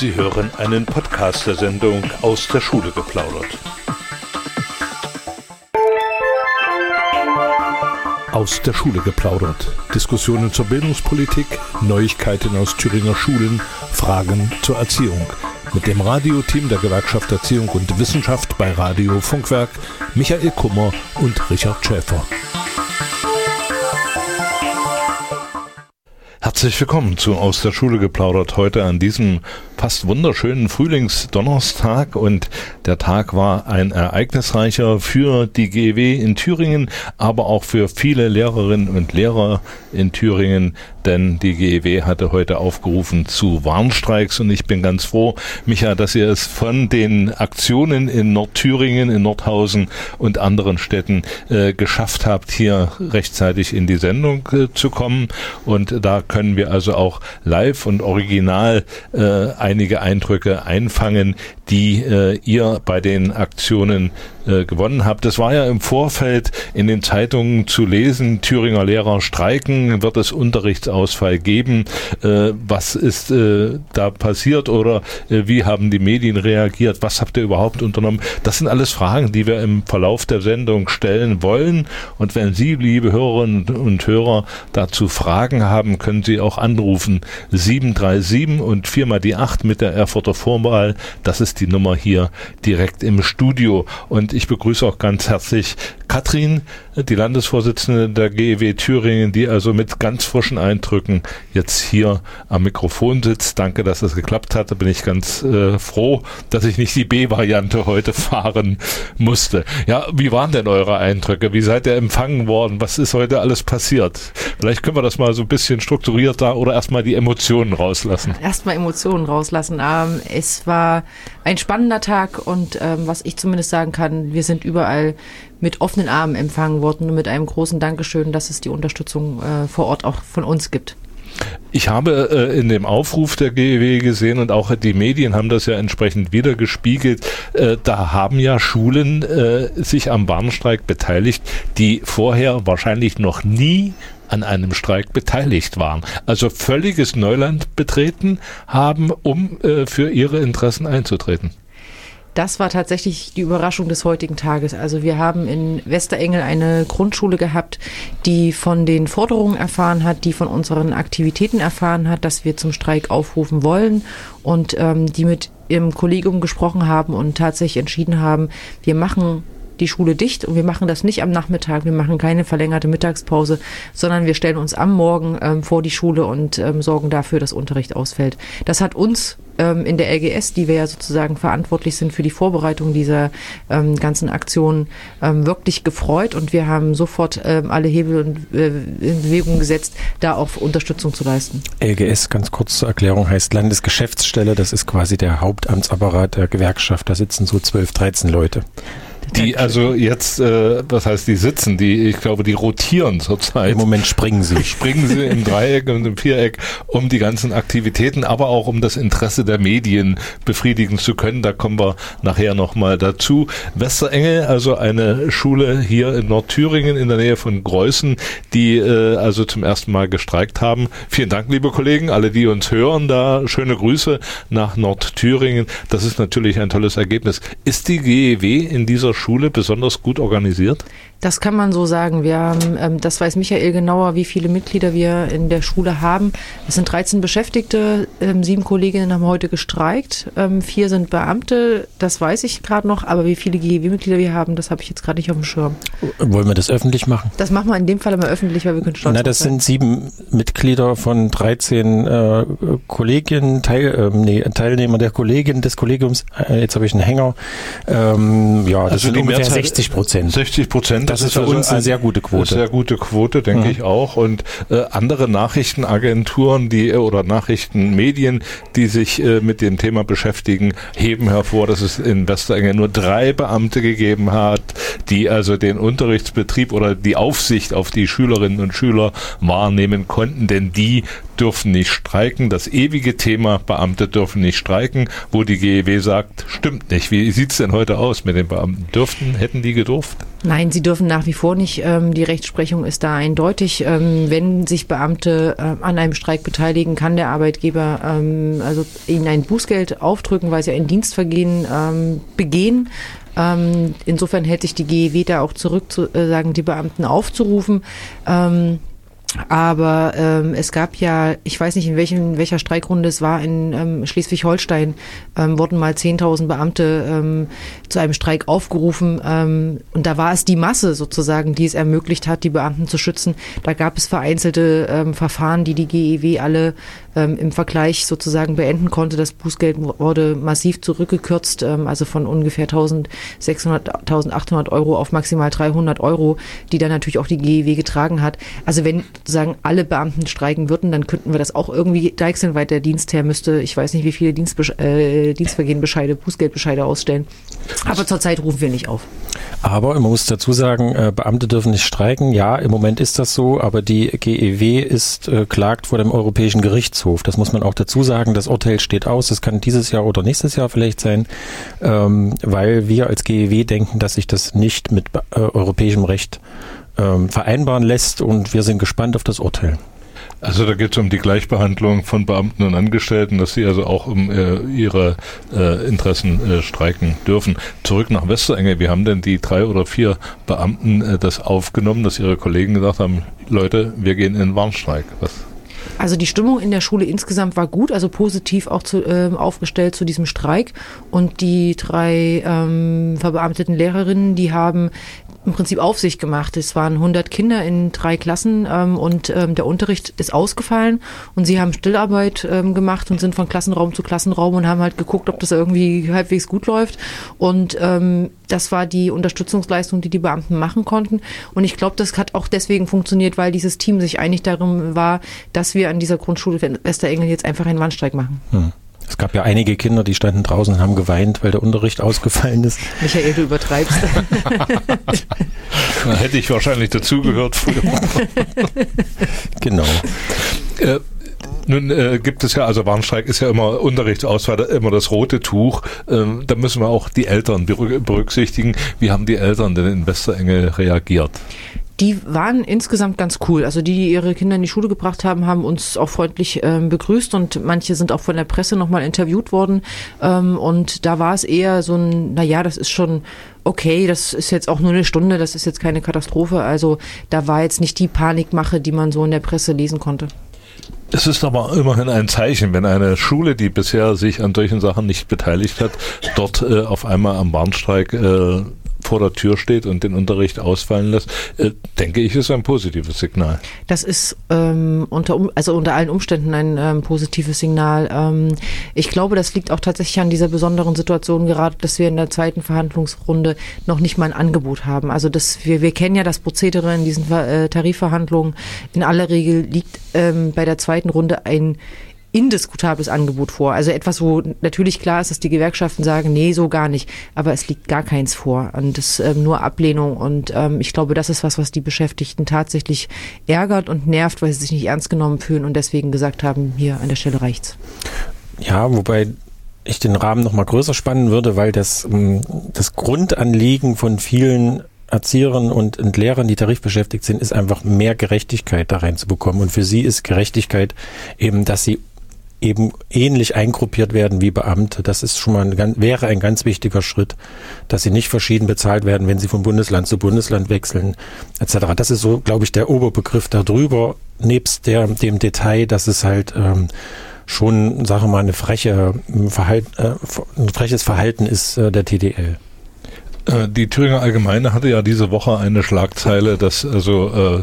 Sie hören einen Podcast der Sendung aus der Schule geplaudert. Aus der Schule geplaudert. Diskussionen zur Bildungspolitik, Neuigkeiten aus Thüringer Schulen, Fragen zur Erziehung. Mit dem Radioteam der Gewerkschaft Erziehung und Wissenschaft bei Radio Funkwerk, Michael Kummer und Richard Schäfer. Herzlich willkommen zu Aus der Schule geplaudert heute an diesem fast wunderschönen Frühlingsdonnerstag. Und der Tag war ein ereignisreicher für die GEW in Thüringen, aber auch für viele Lehrerinnen und Lehrer in Thüringen, denn die GEW hatte heute aufgerufen zu Warnstreiks. Und ich bin ganz froh, Micha, dass ihr es von den Aktionen in Nordthüringen, in Nordhausen und anderen Städten äh, geschafft habt, hier rechtzeitig in die Sendung äh, zu kommen. Und da können wir also auch live und original äh, einige Eindrücke einfangen, die äh, ihr bei den Aktionen äh, gewonnen habt. Das war ja im Vorfeld in den Zeitungen zu lesen, Thüringer Lehrer streiken, wird es Unterrichtsausfall geben, äh, was ist äh, da passiert oder äh, wie haben die Medien reagiert, was habt ihr überhaupt unternommen? Das sind alles Fragen, die wir im Verlauf der Sendung stellen wollen und wenn Sie, liebe Hörerinnen und Hörer, dazu Fragen haben, können Sie auch anrufen 737 und viermal die 8 mit der Erfurter Vorwahl. Das ist die Nummer hier direkt im Studio. Und ich begrüße auch ganz herzlich Katrin, die Landesvorsitzende der GEW Thüringen, die also mit ganz frischen Eindrücken jetzt hier am Mikrofon sitzt. Danke, dass es geklappt hat. Da bin ich ganz äh, froh, dass ich nicht die B-Variante heute fahren musste. Ja, wie waren denn eure Eindrücke? Wie seid ihr empfangen worden? Was ist heute alles passiert? Vielleicht können wir das mal so ein bisschen strukturierter oder erstmal die Emotionen rauslassen. Erstmal Emotionen rauslassen. Ähm, es war ein spannender Tag und ähm, was ich zumindest sagen kann, wir sind überall mit offenen Armen empfangen worden und mit einem großen Dankeschön, dass es die Unterstützung äh, vor Ort auch von uns gibt. Ich habe äh, in dem Aufruf der GEW gesehen und auch die Medien haben das ja entsprechend wiedergespiegelt. Äh, da haben ja Schulen äh, sich am Warnstreik beteiligt, die vorher wahrscheinlich noch nie an einem Streik beteiligt waren. Also völliges Neuland betreten haben, um äh, für ihre Interessen einzutreten. Das war tatsächlich die Überraschung des heutigen Tages. Also wir haben in Westerengel eine Grundschule gehabt, die von den Forderungen erfahren hat, die von unseren Aktivitäten erfahren hat, dass wir zum Streik aufrufen wollen und ähm, die mit ihrem Kollegium gesprochen haben und tatsächlich entschieden haben, wir machen die Schule dicht und wir machen das nicht am Nachmittag, wir machen keine verlängerte Mittagspause, sondern wir stellen uns am Morgen ähm, vor die Schule und ähm, sorgen dafür, dass Unterricht ausfällt. Das hat uns ähm, in der LGS, die wir ja sozusagen verantwortlich sind für die Vorbereitung dieser ähm, ganzen Aktionen, ähm, wirklich gefreut und wir haben sofort ähm, alle Hebel in, äh, in Bewegung gesetzt, da auch Unterstützung zu leisten. LGS, ganz kurz zur Erklärung, heißt Landesgeschäftsstelle. Das ist quasi der Hauptamtsapparat der Gewerkschaft. Da sitzen so 12, 13 Leute. Die also jetzt, äh, was heißt die sitzen, die, ich glaube, die rotieren zurzeit. Im Moment springen sie. Springen sie im Dreieck und im Viereck, um die ganzen Aktivitäten, aber auch um das Interesse der Medien befriedigen zu können. Da kommen wir nachher nochmal dazu. Westerengel, also eine Schule hier in Nordthüringen in der Nähe von Greußen, die äh, also zum ersten Mal gestreikt haben. Vielen Dank, liebe Kollegen, alle, die uns hören, da schöne Grüße nach Nordthüringen. Das ist natürlich ein tolles Ergebnis. Ist die GEW in dieser Schule besonders gut organisiert? Das kann man so sagen. Wir haben, ähm, das weiß Michael genauer, wie viele Mitglieder wir in der Schule haben. Es sind 13 Beschäftigte, ähm, sieben Kolleginnen haben heute gestreikt, ähm, vier sind Beamte, das weiß ich gerade noch, aber wie viele GEW-Mitglieder wir haben, das habe ich jetzt gerade nicht auf dem Schirm. Wollen wir das öffentlich machen? Das machen wir in dem Fall immer öffentlich, weil wir können stolz Na, das sind sieben Mitglieder von 13 äh, Kolleginnen, Teil, äh, nee, Teilnehmer der Kollegin des Kollegiums. Äh, jetzt habe ich einen Hänger. Ähm, ja, das also sind ungefähr 60 Prozent. 60 Prozent das, ist für also uns eine sehr gute Quote. Sehr gute Quote, denke mhm. ich auch. Und äh, andere Nachrichtenagenturen, die oder Nachrichtenmedien, die sich äh, mit dem Thema beschäftigen, heben hervor, dass es in Westerenge nur drei Beamte gegeben hat, die also den Unterrichtsbetrieb oder die Aufsicht auf die Schülerinnen und Schüler wahrnehmen konnten, denn die dürfen nicht streiken. Das ewige Thema, Beamte dürfen nicht streiken, wo die GEW sagt, stimmt nicht. Wie sieht's denn heute aus mit den Beamten? Dürften, hätten die gedurft? Nein, sie dürfen nach wie vor nicht. Ähm, die Rechtsprechung ist da eindeutig. Ähm, wenn sich Beamte äh, an einem Streik beteiligen, kann der Arbeitgeber ähm, also ihnen ein Bußgeld aufdrücken, weil sie ein Dienstvergehen ähm, begehen. Ähm, insofern hält sich die GEW da auch zurück, zu äh, sagen, die Beamten aufzurufen. Aber ähm, es gab ja, ich weiß nicht, in, welchem, welcher Streikrunde es war, in ähm, Schleswig-Holstein ähm, wurden mal 10.000 Beamte ähm, zu einem Streik aufgerufen. Ähm, und da war es die Masse sozusagen, die es ermöglicht hat, die Beamten zu schützen. Da gab es vereinzelte ähm, Verfahren, die die GEW alle ähm, im Vergleich sozusagen beenden konnte. Das Bußgeld wurde massiv zurückgekürzt, ähm, also von ungefähr 1600, 1800 Euro auf maximal 300 Euro, die dann natürlich auch die GEW getragen hat. Also wenn sozusagen alle Beamten streiken würden, dann könnten wir das auch irgendwie deichseln, weil der Dienstherr müsste, ich weiß nicht, wie viele Dienstbesch äh, Dienstvergehenbescheide, Bußgeldbescheide ausstellen. Aber zurzeit rufen wir nicht auf. Aber man muss dazu sagen, äh, Beamte dürfen nicht streiken. Ja, im Moment ist das so, aber die GEW ist äh, klagt vor dem Europäischen Gerichtshof. Das muss man auch dazu sagen. Das Urteil steht aus. Das kann dieses Jahr oder nächstes Jahr vielleicht sein, ähm, weil wir als GEW denken, dass sich das nicht mit äh, europäischem Recht ähm, vereinbaren lässt und wir sind gespannt auf das Urteil. Also da geht es um die Gleichbehandlung von Beamten und Angestellten, dass sie also auch um äh, ihre äh, Interessen äh, streiken dürfen. Zurück nach Westerenge. Wie haben denn die drei oder vier Beamten äh, das aufgenommen, dass ihre Kollegen gesagt haben, Leute, wir gehen in Warnstreik? Was also die Stimmung in der Schule insgesamt war gut, also positiv auch zu, äh, aufgestellt zu diesem Streik. Und die drei ähm, verbeamteten Lehrerinnen, die haben im Prinzip auf sich gemacht. Es waren 100 Kinder in drei Klassen ähm, und ähm, der Unterricht ist ausgefallen und sie haben Stillarbeit ähm, gemacht und sind von Klassenraum zu Klassenraum und haben halt geguckt, ob das irgendwie halbwegs gut läuft. Und ähm, das war die Unterstützungsleistung, die die Beamten machen konnten. Und ich glaube, das hat auch deswegen funktioniert, weil dieses Team sich einig darum war, dass wir an dieser Grundschule Westerengel jetzt einfach einen Warnstreik machen. Hm. Es gab ja einige Kinder, die standen draußen und haben geweint, weil der Unterricht ausgefallen ist. Michael, du übertreibst. da hätte ich wahrscheinlich dazugehört früher. genau. Äh, nun äh, gibt es ja, also Warnstreik ist ja immer Unterrichtsauswahl, immer das rote Tuch. Ähm, da müssen wir auch die Eltern berücksichtigen. Wie haben die Eltern denn in Westerengel reagiert? Die waren insgesamt ganz cool. Also die, die ihre Kinder in die Schule gebracht haben, haben uns auch freundlich ähm, begrüßt und manche sind auch von der Presse nochmal interviewt worden. Ähm, und da war es eher so ein, naja, das ist schon okay, das ist jetzt auch nur eine Stunde, das ist jetzt keine Katastrophe. Also da war jetzt nicht die Panikmache, die man so in der Presse lesen konnte. Es ist aber immerhin ein Zeichen, wenn eine Schule, die bisher sich an solchen Sachen nicht beteiligt hat, dort äh, auf einmal am Warnstreik äh, vor der Tür steht und den Unterricht ausfallen lässt, äh, denke ich, ist ein positives Signal. Das ist ähm, unter, also unter allen Umständen ein ähm, positives Signal. Ähm, ich glaube, das liegt auch tatsächlich an dieser besonderen Situation gerade, dass wir in der zweiten Verhandlungsrunde noch nicht mal ein Angebot haben. Also das, wir, wir kennen ja das Prozedere in diesen äh, Tarifverhandlungen. In aller Regel liegt ähm, bei der zweiten Runde ein indiskutables Angebot vor. Also etwas, wo natürlich klar ist, dass die Gewerkschaften sagen, nee, so gar nicht. Aber es liegt gar keins vor. Und das ähm, nur Ablehnung. Und ähm, ich glaube, das ist was, was die Beschäftigten tatsächlich ärgert und nervt, weil sie sich nicht ernst genommen fühlen und deswegen gesagt haben, hier an der Stelle reicht's. Ja, wobei ich den Rahmen noch mal größer spannen würde, weil das, ähm, das Grundanliegen von vielen Erzieherinnen und Lehrern, die tarifbeschäftigt sind, ist einfach mehr Gerechtigkeit da reinzubekommen. Und für sie ist Gerechtigkeit eben, dass sie eben ähnlich eingruppiert werden wie Beamte. Das ist schon mal ein, wäre ein ganz wichtiger Schritt, dass sie nicht verschieden bezahlt werden, wenn sie von Bundesland zu Bundesland wechseln, etc. Das ist so, glaube ich, der Oberbegriff darüber, nebst der, dem Detail, dass es halt ähm, schon, sagen wir mal, eine freche Verhalt, äh, ein freches Verhalten ist äh, der TDL. Äh, die Thüringer Allgemeine hatte ja diese Woche eine Schlagzeile, dass also äh,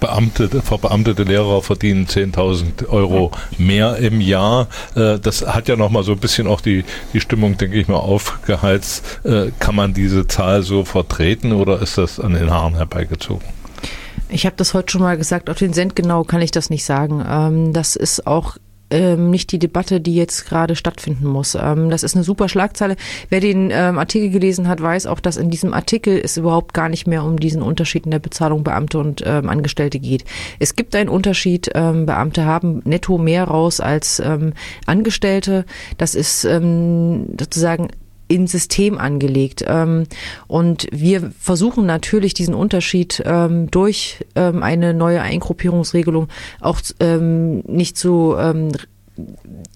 Beamte, verbeamtete Lehrer verdienen 10.000 Euro mehr im Jahr. Äh, das hat ja nochmal so ein bisschen auch die, die Stimmung, denke ich mal, aufgeheizt. Äh, kann man diese Zahl so vertreten oder ist das an den Haaren herbeigezogen? Ich habe das heute schon mal gesagt, auf den Cent genau kann ich das nicht sagen. Ähm, das ist auch ähm, nicht die Debatte, die jetzt gerade stattfinden muss. Ähm, das ist eine super Schlagzeile. Wer den ähm, Artikel gelesen hat, weiß auch, dass in diesem Artikel es überhaupt gar nicht mehr um diesen Unterschied in der Bezahlung Beamte und ähm, Angestellte geht. Es gibt einen Unterschied. Ähm, Beamte haben netto mehr raus als ähm, Angestellte. Das ist ähm, sozusagen ins System angelegt. Ähm, und wir versuchen natürlich diesen Unterschied ähm, durch ähm, eine neue Eingruppierungsregelung auch nicht zu ähm,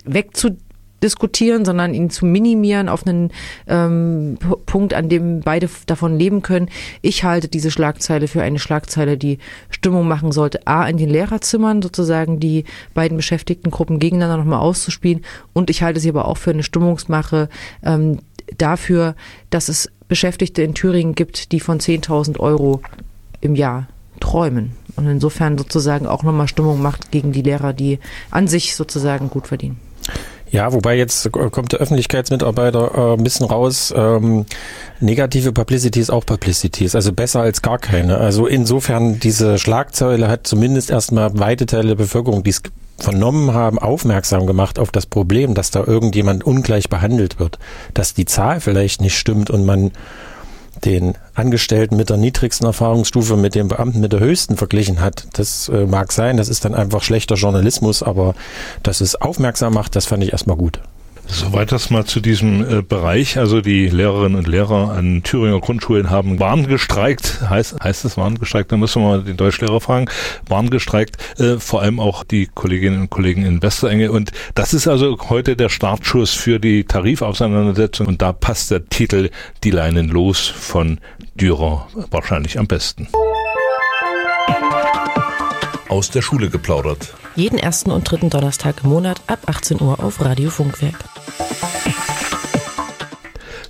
wegzu diskutieren, sondern ihn zu minimieren auf einen ähm, Punkt, an dem beide davon leben können. Ich halte diese Schlagzeile für eine Schlagzeile, die Stimmung machen sollte, a in den Lehrerzimmern sozusagen die beiden beschäftigten Gruppen gegeneinander nochmal auszuspielen und ich halte sie aber auch für eine Stimmungsmache ähm, dafür, dass es Beschäftigte in Thüringen gibt, die von 10.000 Euro im Jahr träumen und insofern sozusagen auch nochmal Stimmung macht gegen die Lehrer, die an sich sozusagen gut verdienen. Ja, wobei jetzt kommt der Öffentlichkeitsmitarbeiter äh, ein bisschen raus. Ähm, negative Publicity ist auch Publicity, ist also besser als gar keine. Also insofern, diese Schlagzeile hat zumindest erstmal weite Teile der Bevölkerung, die es vernommen haben, aufmerksam gemacht auf das Problem, dass da irgendjemand ungleich behandelt wird, dass die Zahl vielleicht nicht stimmt und man den Angestellten mit der niedrigsten Erfahrungsstufe mit dem Beamten mit der höchsten verglichen hat. Das äh, mag sein, das ist dann einfach schlechter Journalismus, aber dass es aufmerksam macht, das fand ich erstmal gut. Soweit das mal zu diesem äh, Bereich. Also die Lehrerinnen und Lehrer an Thüringer Grundschulen haben warngestreikt. Heißt, heißt es warngestreikt? Da müssen wir mal den Deutschlehrer fragen. Warngestreikt. Äh, vor allem auch die Kolleginnen und Kollegen in Westerenge. Und das ist also heute der Startschuss für die Tarifauseinandersetzung. Und da passt der Titel Die Leinen los von Dürer wahrscheinlich am besten. Aus der Schule geplaudert jeden ersten und dritten Donnerstag im Monat ab 18 Uhr auf Radio Funkwerk.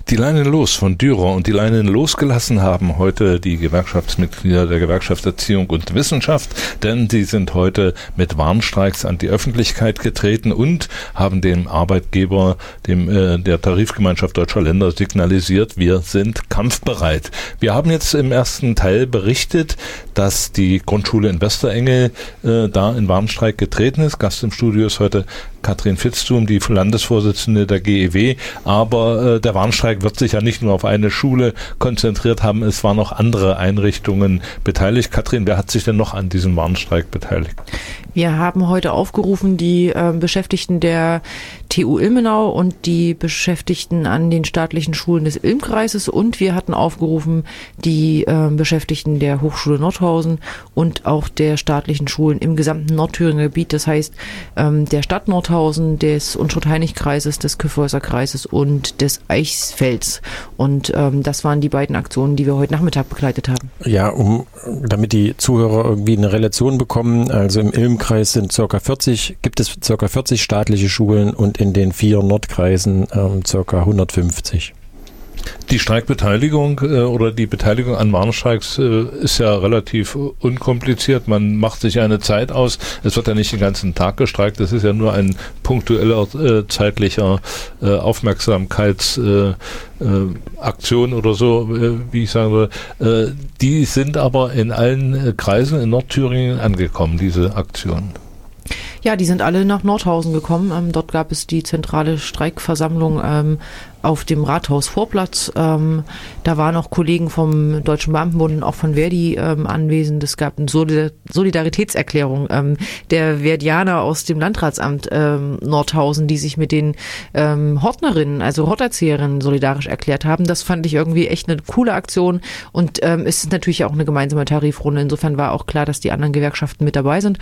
Die Leinen los von Dürer und die Leinen losgelassen haben heute die Gewerkschaftsmitglieder der Gewerkschaft Erziehung und Wissenschaft, denn sie sind heute mit Warnstreiks an die Öffentlichkeit getreten und haben dem Arbeitgeber, dem äh, der Tarifgemeinschaft deutscher Länder signalisiert, wir sind kampfbereit. Wir haben jetzt im ersten Teil berichtet, dass die Grundschule in Westerengel äh, da in Warnstreik getreten ist. Gast im Studio ist heute Katrin Fitztum, die Landesvorsitzende der GEW. Aber äh, der Warnstreik wird sich ja nicht nur auf eine Schule konzentriert haben. Es waren noch andere Einrichtungen beteiligt. Katrin, wer hat sich denn noch an diesem Warnstreik beteiligt? Wir haben heute aufgerufen, die äh, Beschäftigten der TU Ilmenau und die Beschäftigten an den staatlichen Schulen des Ilmkreises und wir hatten aufgerufen, die äh, Beschäftigten der Hochschule Nordhausen und auch der staatlichen Schulen im gesamten Nordthüringer Gebiet, das heißt ähm, der Stadt Nordhausen, des Unschuld-Heinig-Kreises, des Kyffhäuser Kreises und des Eichsfelds. Und ähm, das waren die beiden Aktionen, die wir heute Nachmittag begleitet haben. Ja, um damit die Zuhörer irgendwie eine Relation bekommen, also im Ilmkreis sind circa 40, gibt es circa 40 staatliche Schulen und in den vier Nordkreisen ähm, circa 150. Die Streikbeteiligung äh, oder die Beteiligung an Warnstreiks äh, ist ja relativ unkompliziert. Man macht sich eine Zeit aus. Es wird ja nicht den ganzen Tag gestreikt. Das ist ja nur ein punktueller äh, zeitlicher äh, Aufmerksamkeitsaktion äh, oder so, äh, wie ich sagen würde. die sind aber in allen Kreisen in Nordthüringen angekommen, diese Aktionen. Ja, die sind alle nach Nordhausen gekommen. Ähm, dort gab es die zentrale Streikversammlung ähm, auf dem Rathausvorplatz. Ähm, da waren auch Kollegen vom Deutschen Beamtenbund und auch von Verdi ähm, anwesend. Es gab eine Solidaritätserklärung ähm, der Verdianer aus dem Landratsamt ähm, Nordhausen, die sich mit den Hortnerinnen, also Horterzieherinnen solidarisch erklärt haben. Das fand ich irgendwie echt eine coole Aktion und es ist natürlich auch eine gemeinsame Tarifrunde. Insofern war auch klar, dass die anderen Gewerkschaften mit dabei sind.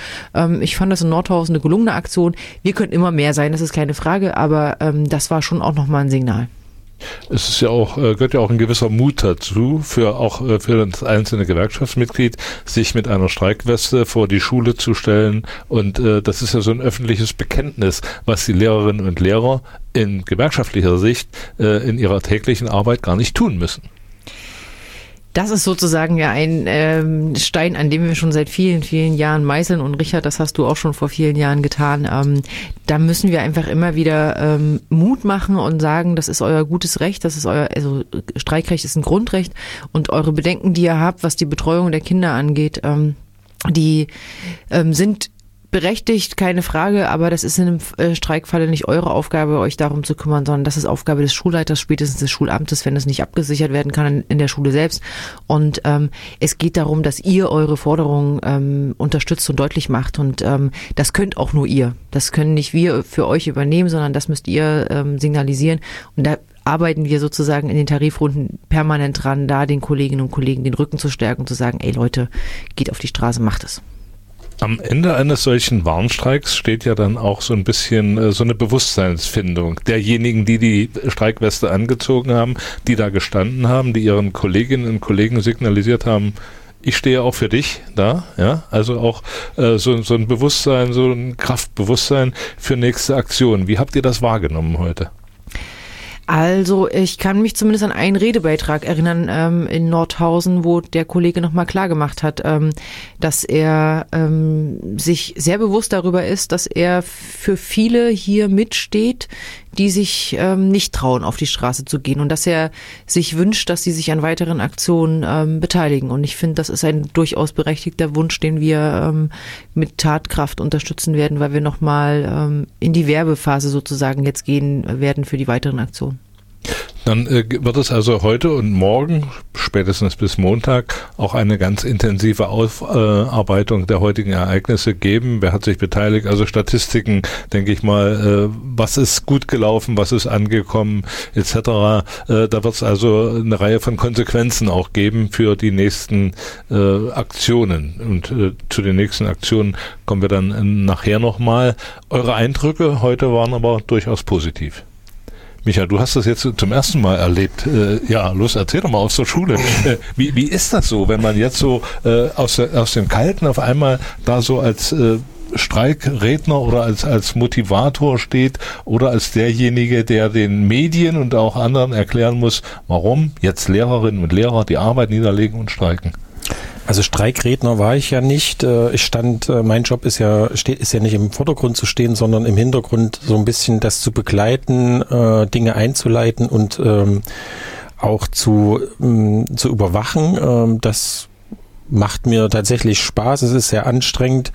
Ich fand das in Nordhausen eine gelungene Aktion. Wir könnten immer mehr sein, das ist keine Frage, aber ähm, das war schon auch nochmal ein Signal es ist ja auch, äh, gehört ja auch ein gewisser Mut dazu, für auch äh, für das einzelne Gewerkschaftsmitglied, sich mit einer Streikweste vor die Schule zu stellen. Und äh, das ist ja so ein öffentliches Bekenntnis, was die Lehrerinnen und Lehrer in gewerkschaftlicher Sicht äh, in ihrer täglichen Arbeit gar nicht tun müssen. Das ist sozusagen ja ein ähm, Stein, an dem wir schon seit vielen, vielen Jahren meißeln. Und Richard, das hast du auch schon vor vielen Jahren getan. Ähm, da müssen wir einfach immer wieder ähm, Mut machen und sagen, das ist euer gutes Recht, das ist euer, also Streikrecht ist ein Grundrecht und eure Bedenken, die ihr habt, was die Betreuung der Kinder angeht, ähm, die ähm, sind berechtigt, keine Frage, aber das ist in einem äh, Streikfalle nicht eure Aufgabe, euch darum zu kümmern, sondern das ist Aufgabe des Schulleiters, spätestens des Schulamtes, wenn es nicht abgesichert werden kann in der Schule selbst. Und ähm, es geht darum, dass ihr eure Forderungen ähm, unterstützt und deutlich macht. Und ähm, das könnt auch nur ihr. Das können nicht wir für euch übernehmen, sondern das müsst ihr ähm, signalisieren. Und da arbeiten wir sozusagen in den Tarifrunden permanent dran, da den Kolleginnen und Kollegen den Rücken zu stärken und zu sagen, ey Leute, geht auf die Straße, macht es. Am Ende eines solchen Warnstreiks steht ja dann auch so ein bisschen äh, so eine Bewusstseinsfindung derjenigen, die die Streikweste angezogen haben, die da gestanden haben, die ihren Kolleginnen und Kollegen signalisiert haben, ich stehe auch für dich da, ja, also auch äh, so, so ein Bewusstsein, so ein Kraftbewusstsein für nächste Aktionen. Wie habt ihr das wahrgenommen heute? Also ich kann mich zumindest an einen Redebeitrag erinnern ähm, in Nordhausen, wo der Kollege nochmal klargemacht hat, ähm, dass er ähm, sich sehr bewusst darüber ist, dass er für viele hier mitsteht, die sich ähm, nicht trauen, auf die Straße zu gehen und dass er sich wünscht, dass sie sich an weiteren Aktionen ähm, beteiligen. Und ich finde, das ist ein durchaus berechtigter Wunsch, den wir ähm, mit Tatkraft unterstützen werden, weil wir nochmal ähm, in die Werbephase sozusagen jetzt gehen werden für die weiteren Aktionen. Dann äh, wird es also heute und morgen, spätestens bis Montag, auch eine ganz intensive Aufarbeitung äh, der heutigen Ereignisse geben. Wer hat sich beteiligt? Also Statistiken, denke ich mal, äh, was ist gut gelaufen, was ist angekommen, etc. Da wird es also eine Reihe von Konsequenzen auch geben für die nächsten Aktionen. Und zu den nächsten Aktionen kommen wir dann nachher nochmal. Eure Eindrücke heute waren aber durchaus positiv. Micha, du hast das jetzt zum ersten Mal erlebt. Äh, ja, los, erzähl doch mal aus der Schule. Äh, wie, wie ist das so, wenn man jetzt so äh, aus, aus dem Kalten auf einmal da so als äh, Streikredner oder als, als Motivator steht oder als derjenige, der den Medien und auch anderen erklären muss, warum jetzt Lehrerinnen und Lehrer die Arbeit niederlegen und streiken? Also Streikredner war ich ja nicht. Äh, ich stand, äh, mein Job ist ja, steht, ist ja nicht im Vordergrund zu stehen, sondern im Hintergrund so ein bisschen das zu begleiten, äh, Dinge einzuleiten und ähm, auch zu, ähm, zu überwachen. Ähm, das macht mir tatsächlich Spaß. Es ist sehr anstrengend.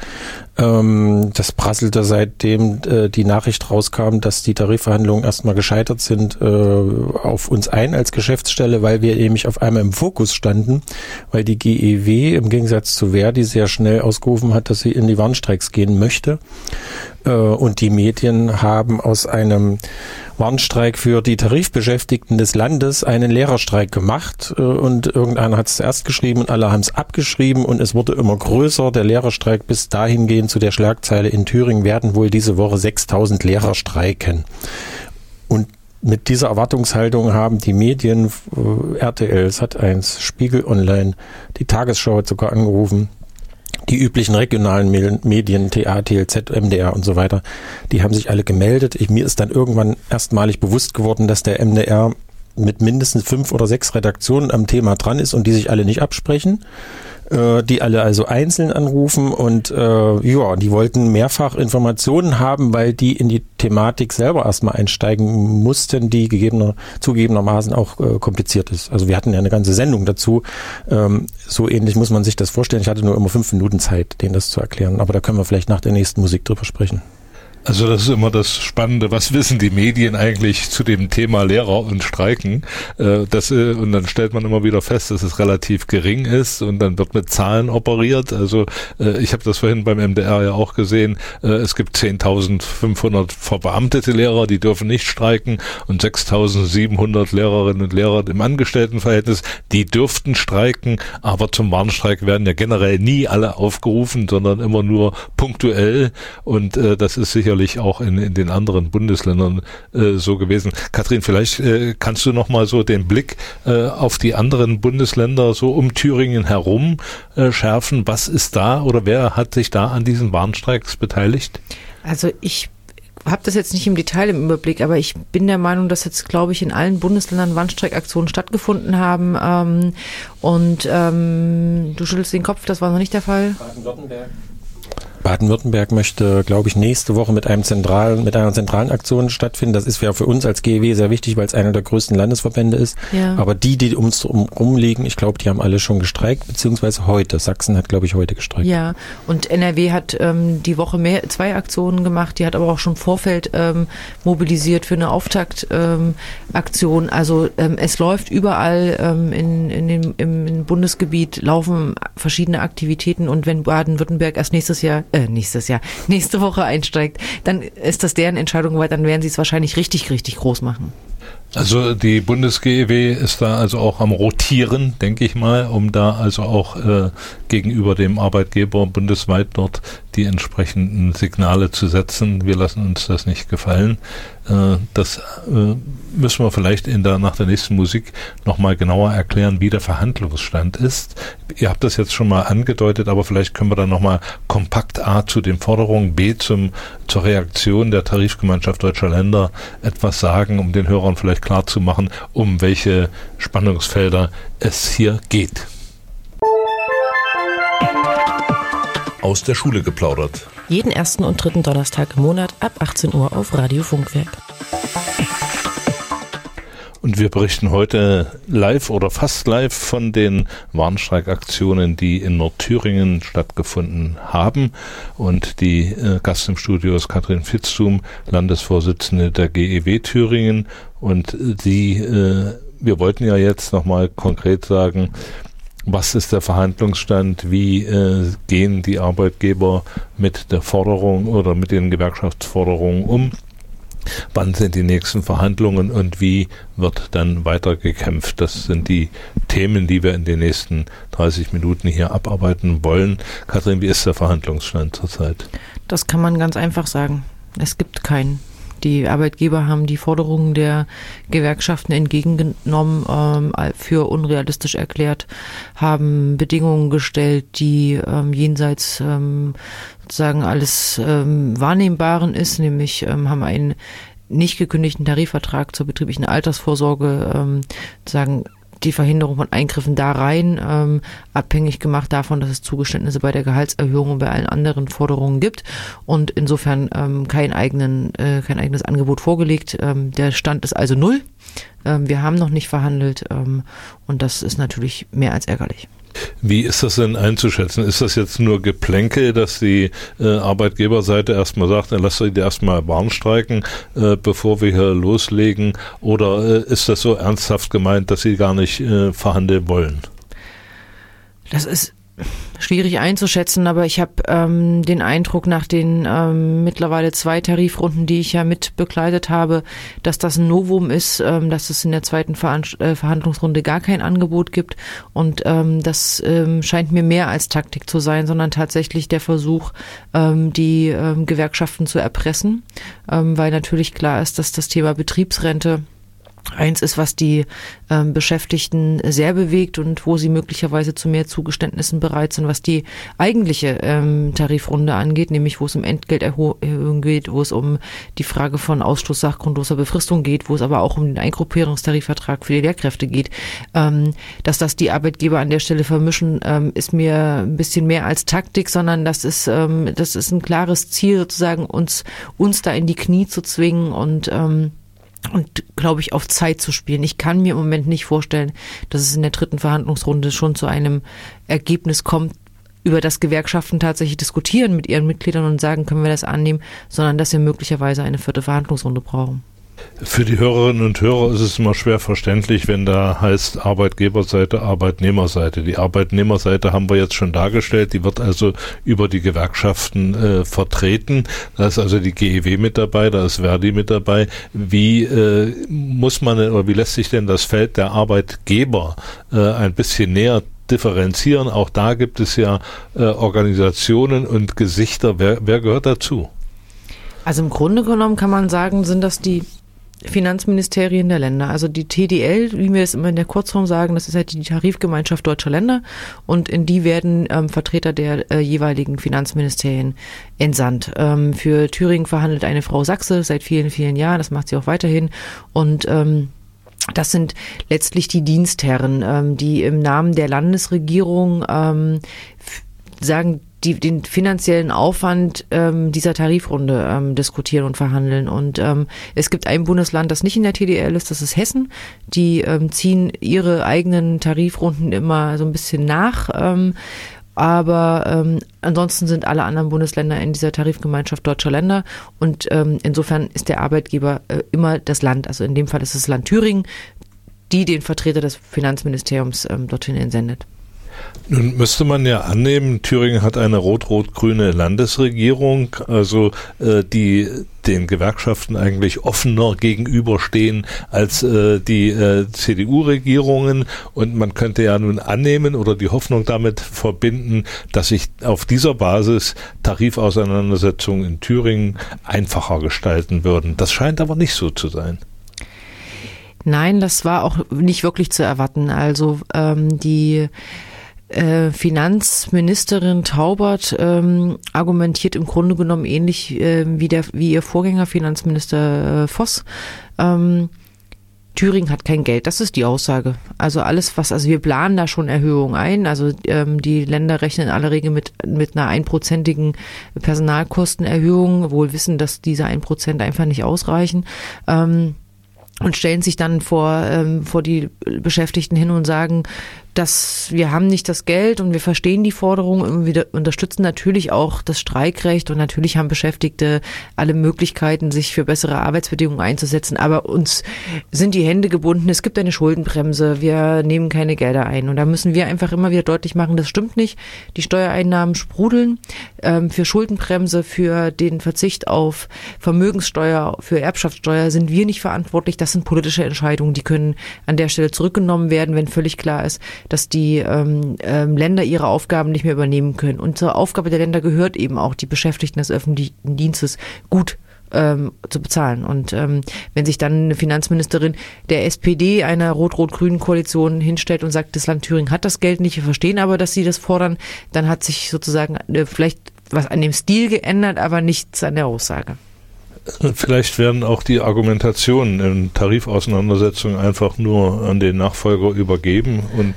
Ähm, das prasselte seitdem äh, die Nachricht rauskam, dass die Tarifverhandlungen erstmal gescheitert sind, äh, auf uns ein als Geschäftsstelle, weil wir nämlich auf einmal im Fokus standen, weil die GEW im Gegensatz zu Verdi sehr schnell ausgerufen hat, dass sie in die Warnstreiks gehen möchte. Äh, und die Medien haben aus einem Warnstreik für die Tarifbeschäftigten des Landes einen Lehrerstreik gemacht äh, und irgendeiner hat es zuerst geschrieben und alle haben es abgeschrieben und es wurde immer größer, der Lehrerstreik bis dahingehend zu der Schlagzeile in Thüringen werden wohl diese Woche 6000 Lehrer streiken. Und mit dieser Erwartungshaltung haben die Medien, äh, RTL, Sat1, Spiegel Online, die Tagesschau hat sogar angerufen, die üblichen regionalen Medien, TA, TLZ, MDR und so weiter, die haben sich alle gemeldet. Ich, mir ist dann irgendwann erstmalig bewusst geworden, dass der MDR mit mindestens fünf oder sechs Redaktionen am Thema dran ist und die sich alle nicht absprechen äh, die alle also einzeln anrufen und äh, ja, die wollten mehrfach Informationen haben, weil die in die Thematik selber erstmal einsteigen mussten, die gegebener, zugegebenermaßen auch äh, kompliziert ist. Also wir hatten ja eine ganze Sendung dazu. Ähm, so ähnlich muss man sich das vorstellen. Ich hatte nur immer fünf Minuten Zeit, denen das zu erklären. Aber da können wir vielleicht nach der nächsten Musik drüber sprechen. Also das ist immer das Spannende. Was wissen die Medien eigentlich zu dem Thema Lehrer und Streiken? Äh, das, äh, und dann stellt man immer wieder fest, dass es relativ gering ist und dann wird mit Zahlen operiert. Also äh, ich habe das vorhin beim MDR ja auch gesehen. Es gibt 10.500 verbeamtete Lehrer, die dürfen nicht streiken und 6.700 Lehrerinnen und Lehrer im Angestelltenverhältnis, die dürften streiken, aber zum Warnstreik werden ja generell nie alle aufgerufen, sondern immer nur punktuell und das ist sicher sicherlich auch in, in den anderen Bundesländern äh, so gewesen. Kathrin, vielleicht äh, kannst du noch mal so den Blick äh, auf die anderen Bundesländer so um Thüringen herum äh, schärfen. Was ist da oder wer hat sich da an diesen Warnstreiks beteiligt? Also ich habe das jetzt nicht im Detail im Überblick, aber ich bin der Meinung, dass jetzt, glaube ich, in allen Bundesländern Warnstreikaktionen stattgefunden haben. Ähm, und ähm, du schüttelst den Kopf, das war noch nicht der Fall. Baden-Württemberg. Baden-Württemberg möchte, glaube ich, nächste Woche mit einem zentralen, mit einer zentralen Aktion stattfinden. Das ist ja für uns als GEW sehr wichtig, weil es einer der größten Landesverbände ist. Ja. Aber die, die ums rum liegen, ich glaube, die haben alle schon gestreikt, beziehungsweise heute. Sachsen hat, glaube ich, heute gestreikt. Ja, und NRW hat ähm, die Woche mehr, zwei Aktionen gemacht. Die hat aber auch schon Vorfeld ähm, mobilisiert für eine Auftaktaktion. Ähm, also ähm, es läuft überall ähm, in, in dem, im, im Bundesgebiet laufen verschiedene Aktivitäten und wenn Baden-Württemberg erst nächstes Jahr äh, nächstes Jahr, nächste Woche einsteigt, dann ist das deren Entscheidung, weil dann werden sie es wahrscheinlich richtig, richtig groß machen. Also die Bundes-GEW ist da also auch am Rotieren, denke ich mal, um da also auch äh, gegenüber dem Arbeitgeber bundesweit dort die entsprechenden Signale zu setzen. Wir lassen uns das nicht gefallen. Äh, das äh, müssen wir vielleicht in der, nach der nächsten Musik nochmal genauer erklären, wie der Verhandlungsstand ist. Ihr habt das jetzt schon mal angedeutet, aber vielleicht können wir dann nochmal kompakt A zu den Forderungen, B zum, zur Reaktion der Tarifgemeinschaft deutscher Länder etwas sagen, um den Hörern vielleicht klar zu machen, um welche Spannungsfelder es hier geht. Aus der Schule geplaudert. Jeden ersten und dritten Donnerstag im Monat ab 18 Uhr auf Radio Funkwerk. Und wir berichten heute live oder fast live von den Warnstreikaktionen, die in Nordthüringen stattgefunden haben. Und die äh, Gast im Studio ist Katrin Fitzum, Landesvorsitzende der GEW Thüringen. Und sie, äh, wir wollten ja jetzt nochmal konkret sagen, was ist der Verhandlungsstand? Wie äh, gehen die Arbeitgeber mit der Forderung oder mit den Gewerkschaftsforderungen um? Wann sind die nächsten Verhandlungen und wie wird dann weiter gekämpft? Das sind die Themen, die wir in den nächsten 30 Minuten hier abarbeiten wollen. Kathrin, wie ist der Verhandlungsstand zurzeit? Das kann man ganz einfach sagen. Es gibt keinen. Die Arbeitgeber haben die Forderungen der Gewerkschaften entgegengenommen, ähm, für unrealistisch erklärt, haben Bedingungen gestellt, die ähm, jenseits ähm, sozusagen alles ähm, Wahrnehmbaren ist, nämlich ähm, haben einen nicht gekündigten Tarifvertrag zur betrieblichen Altersvorsorge ähm, sagen die Verhinderung von Eingriffen da rein, ähm, abhängig gemacht davon, dass es Zugeständnisse bei der Gehaltserhöhung und bei allen anderen Forderungen gibt und insofern ähm, kein, eigenen, äh, kein eigenes Angebot vorgelegt. Ähm, der Stand ist also null. Ähm, wir haben noch nicht verhandelt ähm, und das ist natürlich mehr als ärgerlich. Wie ist das denn einzuschätzen? Ist das jetzt nur Geplänkel, dass die äh, Arbeitgeberseite erstmal sagt, dann lasst euch erstmal warnstreiken, äh, bevor wir hier loslegen? Oder äh, ist das so ernsthaft gemeint, dass sie gar nicht äh, verhandeln wollen? Das ist schwierig einzuschätzen, aber ich habe ähm, den Eindruck nach den ähm, mittlerweile zwei Tarifrunden, die ich ja mit begleitet habe, dass das ein Novum ist, ähm, dass es in der zweiten Veran äh, Verhandlungsrunde gar kein Angebot gibt. Und ähm, das ähm, scheint mir mehr als Taktik zu sein, sondern tatsächlich der Versuch, ähm, die ähm, Gewerkschaften zu erpressen, ähm, weil natürlich klar ist, dass das Thema Betriebsrente eins ist, was die ähm, Beschäftigten sehr bewegt und wo sie möglicherweise zu mehr Zugeständnissen bereit sind, was die eigentliche ähm, Tarifrunde angeht, nämlich wo es um Entgelterhöhung geht, wo es um die Frage von Ausschluss sachgrundloser Befristung geht, wo es aber auch um den Eingruppierungstarifvertrag für die Lehrkräfte geht. Ähm, dass das die Arbeitgeber an der Stelle vermischen, ähm, ist mir ein bisschen mehr als Taktik, sondern das ist, ähm, das ist ein klares Ziel, sozusagen uns, uns da in die Knie zu zwingen und ähm, und glaube ich auf Zeit zu spielen. Ich kann mir im Moment nicht vorstellen, dass es in der dritten Verhandlungsrunde schon zu einem Ergebnis kommt, über das Gewerkschaften tatsächlich diskutieren mit ihren Mitgliedern und sagen, können wir das annehmen, sondern dass wir möglicherweise eine vierte Verhandlungsrunde brauchen. Für die Hörerinnen und Hörer ist es immer schwer verständlich, wenn da heißt Arbeitgeberseite, Arbeitnehmerseite. Die Arbeitnehmerseite haben wir jetzt schon dargestellt, die wird also über die Gewerkschaften äh, vertreten. Da ist also die GEW mit dabei, da ist Verdi mit dabei. Wie äh, muss man oder wie lässt sich denn das Feld der Arbeitgeber äh, ein bisschen näher differenzieren? Auch da gibt es ja äh, Organisationen und Gesichter. Wer, wer gehört dazu? Also im Grunde genommen kann man sagen, sind das die Finanzministerien der Länder. Also die TDL, wie wir es immer in der Kurzform sagen, das ist halt die Tarifgemeinschaft deutscher Länder und in die werden ähm, Vertreter der äh, jeweiligen Finanzministerien entsandt. Ähm, für Thüringen verhandelt eine Frau Sachse seit vielen, vielen Jahren, das macht sie auch weiterhin und ähm, das sind letztlich die Dienstherren, ähm, die im Namen der Landesregierung ähm, sagen, die, den finanziellen Aufwand ähm, dieser Tarifrunde ähm, diskutieren und verhandeln. Und ähm, es gibt ein Bundesland, das nicht in der TDL ist, das ist Hessen. Die ähm, ziehen ihre eigenen Tarifrunden immer so ein bisschen nach. Ähm, aber ähm, ansonsten sind alle anderen Bundesländer in dieser Tarifgemeinschaft deutscher Länder und ähm, insofern ist der Arbeitgeber äh, immer das Land. Also in dem Fall ist es Land Thüringen, die den Vertreter des Finanzministeriums ähm, dorthin entsendet. Nun müsste man ja annehmen, Thüringen hat eine rot-rot-grüne Landesregierung, also äh, die den Gewerkschaften eigentlich offener gegenüberstehen als äh, die äh, CDU-Regierungen. Und man könnte ja nun annehmen oder die Hoffnung damit verbinden, dass sich auf dieser Basis Tarifauseinandersetzungen in Thüringen einfacher gestalten würden. Das scheint aber nicht so zu sein. Nein, das war auch nicht wirklich zu erwarten. Also ähm, die äh, Finanzministerin Taubert ähm, argumentiert im Grunde genommen ähnlich äh, wie, der, wie ihr Vorgänger Finanzminister äh, Voss. Ähm, Thüringen hat kein Geld, das ist die Aussage. Also alles, was, also wir planen da schon Erhöhungen ein. Also ähm, die Länder rechnen in aller Regel mit, mit einer einprozentigen Personalkostenerhöhung, wohl wissen, dass diese ein Prozent einfach nicht ausreichen. Ähm, und stellen sich dann vor, ähm, vor die Beschäftigten hin und sagen, dass wir haben nicht das Geld und wir verstehen die Forderung und wir unterstützen natürlich auch das Streikrecht und natürlich haben Beschäftigte alle Möglichkeiten, sich für bessere Arbeitsbedingungen einzusetzen. Aber uns sind die Hände gebunden. Es gibt eine Schuldenbremse. Wir nehmen keine Gelder ein. Und da müssen wir einfach immer wieder deutlich machen, das stimmt nicht. Die Steuereinnahmen sprudeln. Ähm, für Schuldenbremse, für den Verzicht auf Vermögenssteuer, für Erbschaftssteuer sind wir nicht verantwortlich. Das sind politische Entscheidungen, die können an der Stelle zurückgenommen werden, wenn völlig klar ist, dass die ähm, ähm, Länder ihre Aufgaben nicht mehr übernehmen können. Und zur Aufgabe der Länder gehört eben auch, die Beschäftigten des öffentlichen Dienstes gut ähm, zu bezahlen. Und ähm, wenn sich dann eine Finanzministerin der SPD einer rot-rot-grünen Koalition hinstellt und sagt, das Land Thüringen hat das Geld nicht, wir verstehen aber, dass sie das fordern, dann hat sich sozusagen äh, vielleicht was an dem Stil geändert, aber nichts an der Aussage. Vielleicht werden auch die Argumentationen in Tarifauseinandersetzungen einfach nur an den Nachfolger übergeben und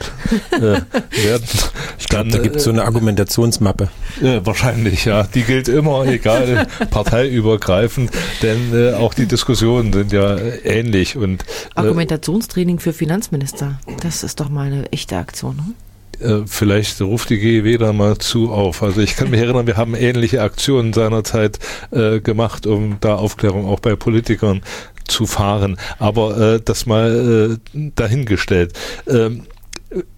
äh, werden. Ich glaube, da gibt es so eine Argumentationsmappe. Äh, wahrscheinlich, ja. Die gilt immer, egal, parteiübergreifend, denn äh, auch die Diskussionen sind ja ähnlich. Und, äh, Argumentationstraining für Finanzminister, das ist doch mal eine echte Aktion. Hm? Äh, vielleicht ruft die GEW da mal zu auf. Also ich kann mich erinnern, wir haben ähnliche Aktionen seinerzeit äh, gemacht, um da Aufklärung auch bei Politikern zu fahren. Aber äh, das mal äh, dahingestellt. Ähm,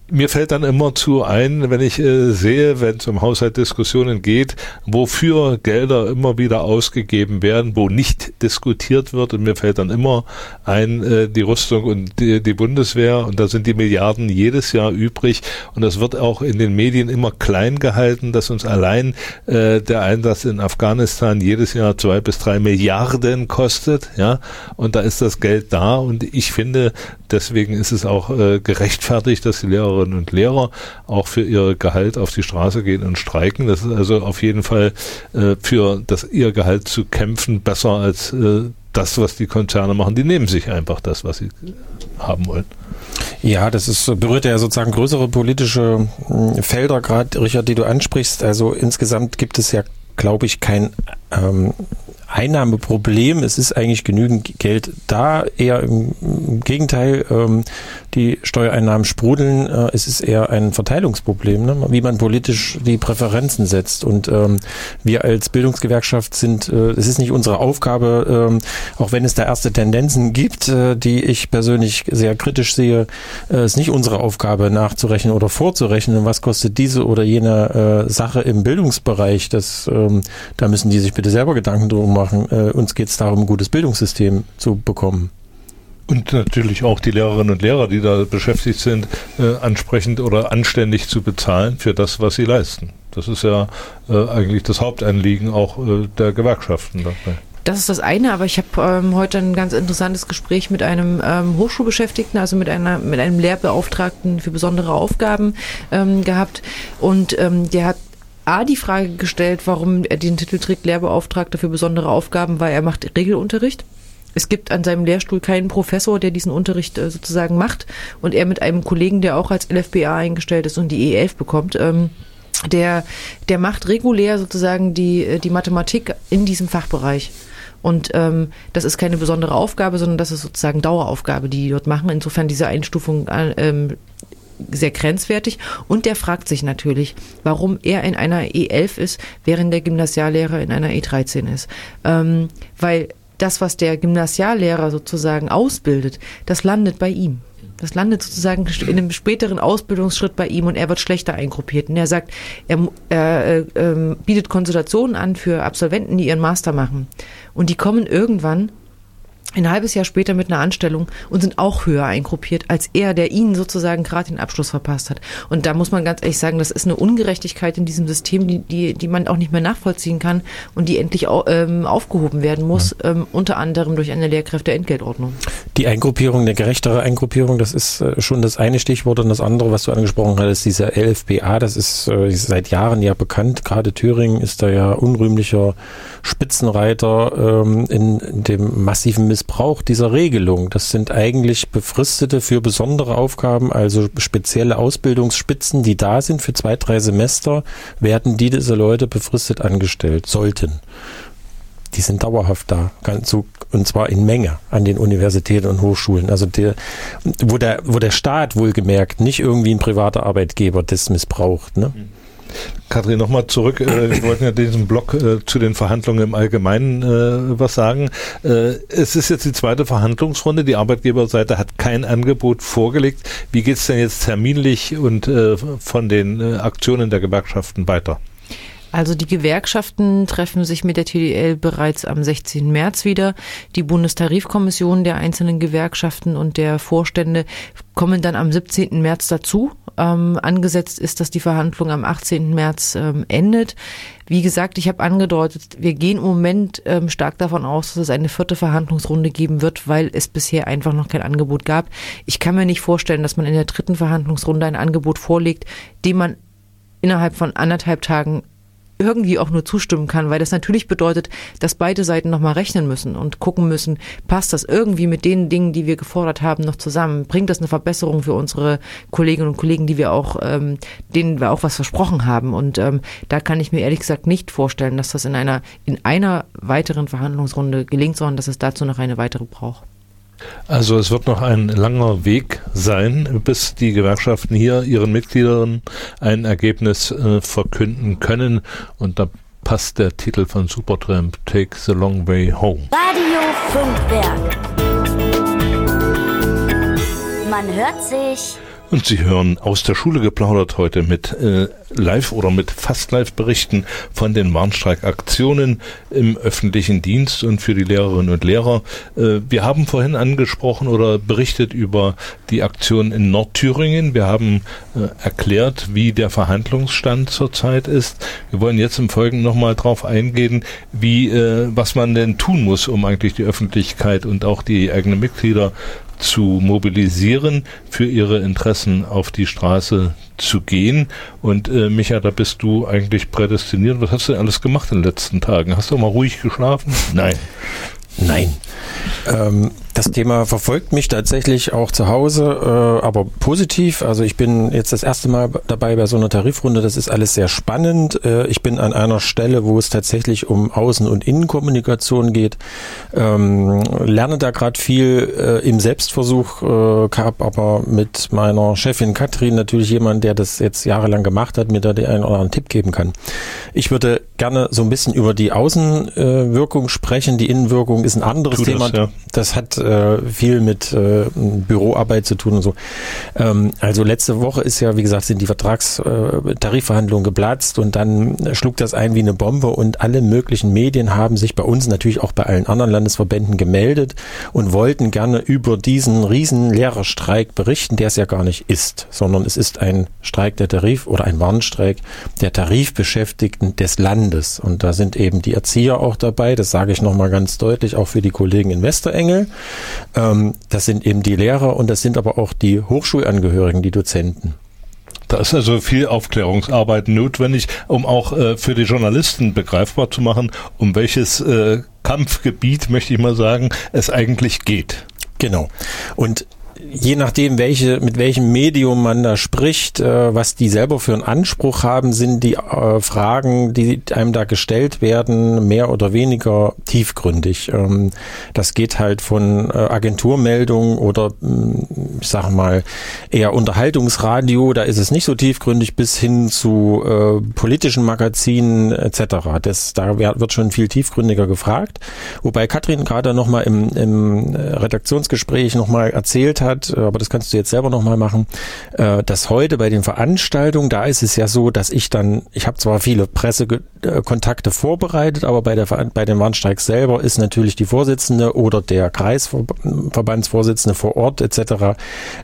mir fällt dann immer zu ein, wenn ich äh, sehe, wenn es um Haushaltsdiskussionen geht, wofür Gelder immer wieder ausgegeben werden, wo nicht diskutiert wird. Und mir fällt dann immer ein, äh, die Rüstung und die, die, Bundeswehr. Und da sind die Milliarden jedes Jahr übrig. Und das wird auch in den Medien immer klein gehalten, dass uns allein äh, der Einsatz in Afghanistan jedes Jahr zwei bis drei Milliarden kostet. Ja, und da ist das Geld da. Und ich finde, deswegen ist es auch äh, gerechtfertigt, dass die Lehrer Lehrerinnen und Lehrer auch für ihr Gehalt auf die Straße gehen und streiken. Das ist also auf jeden Fall äh, für das ihr Gehalt zu kämpfen besser als äh, das, was die Konzerne machen. Die nehmen sich einfach das, was sie haben wollen. Ja, das ist, berührt ja sozusagen größere politische hm, Felder, gerade Richard, die du ansprichst. Also insgesamt gibt es ja, glaube ich, kein ähm, Einnahmeproblem. Es ist eigentlich genügend Geld da. Eher im, Gegenteil, ähm, die Steuereinnahmen sprudeln. Äh, es ist eher ein Verteilungsproblem, ne? wie man politisch die Präferenzen setzt. Und ähm, wir als Bildungsgewerkschaft sind, äh, es ist nicht unsere Aufgabe, ähm, auch wenn es da erste Tendenzen gibt, äh, die ich persönlich sehr kritisch sehe, äh, ist nicht unsere Aufgabe nachzurechnen oder vorzurechnen, was kostet diese oder jene äh, Sache im Bildungsbereich. Das, ähm, da müssen die sich bitte selber Gedanken drum machen. Äh, uns geht es darum, ein gutes Bildungssystem zu bekommen. Und natürlich auch die Lehrerinnen und Lehrer, die da beschäftigt sind, äh, ansprechend oder anständig zu bezahlen für das, was sie leisten. Das ist ja äh, eigentlich das Hauptanliegen auch äh, der Gewerkschaften dabei. Das ist das eine, aber ich habe ähm, heute ein ganz interessantes Gespräch mit einem ähm, Hochschulbeschäftigten, also mit einer mit einem Lehrbeauftragten für besondere Aufgaben ähm, gehabt und ähm, der hat A, die Frage gestellt, warum er den Titel trägt Lehrbeauftragter für besondere Aufgaben, weil er macht Regelunterricht. Es gibt an seinem Lehrstuhl keinen Professor, der diesen Unterricht äh, sozusagen macht. Und er mit einem Kollegen, der auch als LFBA eingestellt ist und die E11 bekommt, ähm, der, der macht regulär sozusagen die, äh, die Mathematik in diesem Fachbereich. Und ähm, das ist keine besondere Aufgabe, sondern das ist sozusagen Daueraufgabe, die die dort machen. Insofern diese Einstufung äh, ähm, sehr grenzwertig. Und der fragt sich natürlich, warum er in einer E11 ist, während der Gymnasiallehrer in einer E13 ist. Ähm, weil das, was der Gymnasiallehrer sozusagen ausbildet, das landet bei ihm. Das landet sozusagen in einem späteren Ausbildungsschritt bei ihm und er wird schlechter eingruppiert. Und er sagt, er, er äh, bietet Konsultationen an für Absolventen, die ihren Master machen. Und die kommen irgendwann ein halbes Jahr später mit einer Anstellung und sind auch höher eingruppiert als er, der ihnen sozusagen gerade den Abschluss verpasst hat. Und da muss man ganz ehrlich sagen, das ist eine Ungerechtigkeit in diesem System, die, die, die man auch nicht mehr nachvollziehen kann und die endlich au, ähm, aufgehoben werden muss, ja. ähm, unter anderem durch eine Lehrkräfteentgeltordnung. Die Eingruppierung, eine gerechtere Eingruppierung, das ist äh, schon das eine Stichwort und das andere, was du angesprochen hattest, dieser LFBA, das ist äh, seit Jahren ja bekannt. Gerade Thüringen ist da ja unrühmlicher Spitzenreiter ähm, in, in dem massiven Missbrauch Missbrauch dieser Regelung. Das sind eigentlich Befristete für besondere Aufgaben, also spezielle Ausbildungsspitzen, die da sind für zwei, drei Semester, werden die diese Leute befristet angestellt, sollten. Die sind dauerhaft da, ganz so, und zwar in Menge an den Universitäten und Hochschulen. Also der, wo der, wo der Staat wohlgemerkt nicht irgendwie ein privater Arbeitgeber das missbraucht. Ne? Mhm. Kathrin, nochmal zurück. Äh, wir wollten ja diesen Block äh, zu den Verhandlungen im Allgemeinen äh, was sagen. Äh, es ist jetzt die zweite Verhandlungsrunde. Die Arbeitgeberseite hat kein Angebot vorgelegt. Wie geht es denn jetzt terminlich und äh, von den äh, Aktionen der Gewerkschaften weiter? Also die Gewerkschaften treffen sich mit der TDL bereits am 16. März wieder. Die Bundestarifkommission der einzelnen Gewerkschaften und der Vorstände kommen dann am 17. März dazu. Ähm, angesetzt ist, dass die Verhandlung am 18. März ähm, endet. Wie gesagt, ich habe angedeutet, wir gehen im Moment ähm, stark davon aus, dass es eine vierte Verhandlungsrunde geben wird, weil es bisher einfach noch kein Angebot gab. Ich kann mir nicht vorstellen, dass man in der dritten Verhandlungsrunde ein Angebot vorlegt, dem man innerhalb von anderthalb Tagen irgendwie auch nur zustimmen kann, weil das natürlich bedeutet, dass beide Seiten nochmal rechnen müssen und gucken müssen, passt das irgendwie mit den Dingen, die wir gefordert haben, noch zusammen? Bringt das eine Verbesserung für unsere Kolleginnen und Kollegen, die wir auch, ähm, denen wir auch was versprochen haben? Und ähm, da kann ich mir ehrlich gesagt nicht vorstellen, dass das in einer, in einer weiteren Verhandlungsrunde gelingt, sondern dass es dazu noch eine weitere braucht. Also es wird noch ein langer Weg sein, bis die Gewerkschaften hier ihren Mitgliedern ein Ergebnis äh, verkünden können. Und da passt der Titel von Supertramp, Take the Long Way Home. Radio Funkwerk. Man hört sich und Sie hören aus der Schule geplaudert heute mit äh, Live- oder mit fast Live-Berichten von den Warnstreikaktionen im öffentlichen Dienst und für die Lehrerinnen und Lehrer. Äh, wir haben vorhin angesprochen oder berichtet über die Aktion in Nordthüringen. Wir haben äh, erklärt, wie der Verhandlungsstand zurzeit ist. Wir wollen jetzt im Folgenden nochmal drauf eingehen, wie, äh, was man denn tun muss, um eigentlich die Öffentlichkeit und auch die eigenen Mitglieder zu mobilisieren, für ihre Interessen auf die Straße zu gehen. Und äh, Micha, da bist du eigentlich prädestiniert. Was hast du denn alles gemacht in den letzten Tagen? Hast du mal ruhig geschlafen? Nein. Nein. Ähm, das Thema verfolgt mich tatsächlich auch zu Hause, äh, aber positiv. Also ich bin jetzt das erste Mal dabei bei so einer Tarifrunde. Das ist alles sehr spannend. Äh, ich bin an einer Stelle, wo es tatsächlich um Außen- und Innenkommunikation geht. Ähm, lerne da gerade viel äh, im Selbstversuch, äh, habe aber mit meiner Chefin Katrin natürlich jemand, der das jetzt jahrelang gemacht hat, mir da den einen oder anderen Tipp geben kann. Ich würde gerne so ein bisschen über die Außenwirkung sprechen. Die Innenwirkung ist ein anderes das, Thema. Ja. Das hat äh, viel mit äh, Büroarbeit zu tun und so. Ähm, also letzte Woche ist ja, wie gesagt, sind die Vertragstarifverhandlungen äh, geplatzt und dann schlug das ein wie eine Bombe und alle möglichen Medien haben sich bei uns natürlich auch bei allen anderen Landesverbänden gemeldet und wollten gerne über diesen riesen Lehrerstreik berichten, der es ja gar nicht ist, sondern es ist ein Streik der Tarif oder ein Warnstreik der Tarifbeschäftigten des Landes. Und da sind eben die Erzieher auch dabei, das sage ich nochmal ganz deutlich, auch für die Kollegen in Westerengel. Ähm, das sind eben die Lehrer und das sind aber auch die Hochschulangehörigen, die Dozenten. Da ist also viel Aufklärungsarbeit notwendig, um auch äh, für die Journalisten begreifbar zu machen, um welches äh, Kampfgebiet, möchte ich mal sagen, es eigentlich geht. Genau. Und je nachdem, welche, mit welchem Medium man da spricht, äh, was die selber für einen Anspruch haben, sind die äh, Fragen, die einem da gestellt werden, mehr oder weniger tiefgründig. Ähm, das geht halt von äh, Agenturmeldungen oder, hm, ich sage mal, eher Unterhaltungsradio, da ist es nicht so tiefgründig, bis hin zu äh, politischen Magazinen etc. Das, da wird schon viel tiefgründiger gefragt. Wobei Katrin gerade nochmal im, im Redaktionsgespräch nochmal erzählt hat, hat, äh, aber das kannst du jetzt selber nochmal machen, äh, dass heute bei den Veranstaltungen, da ist es ja so, dass ich dann, ich habe zwar viele Pressekontakte vorbereitet, aber bei, der, bei den Warnstreiks selber ist natürlich die Vorsitzende oder der Kreisverbandsvorsitzende vor Ort etc.,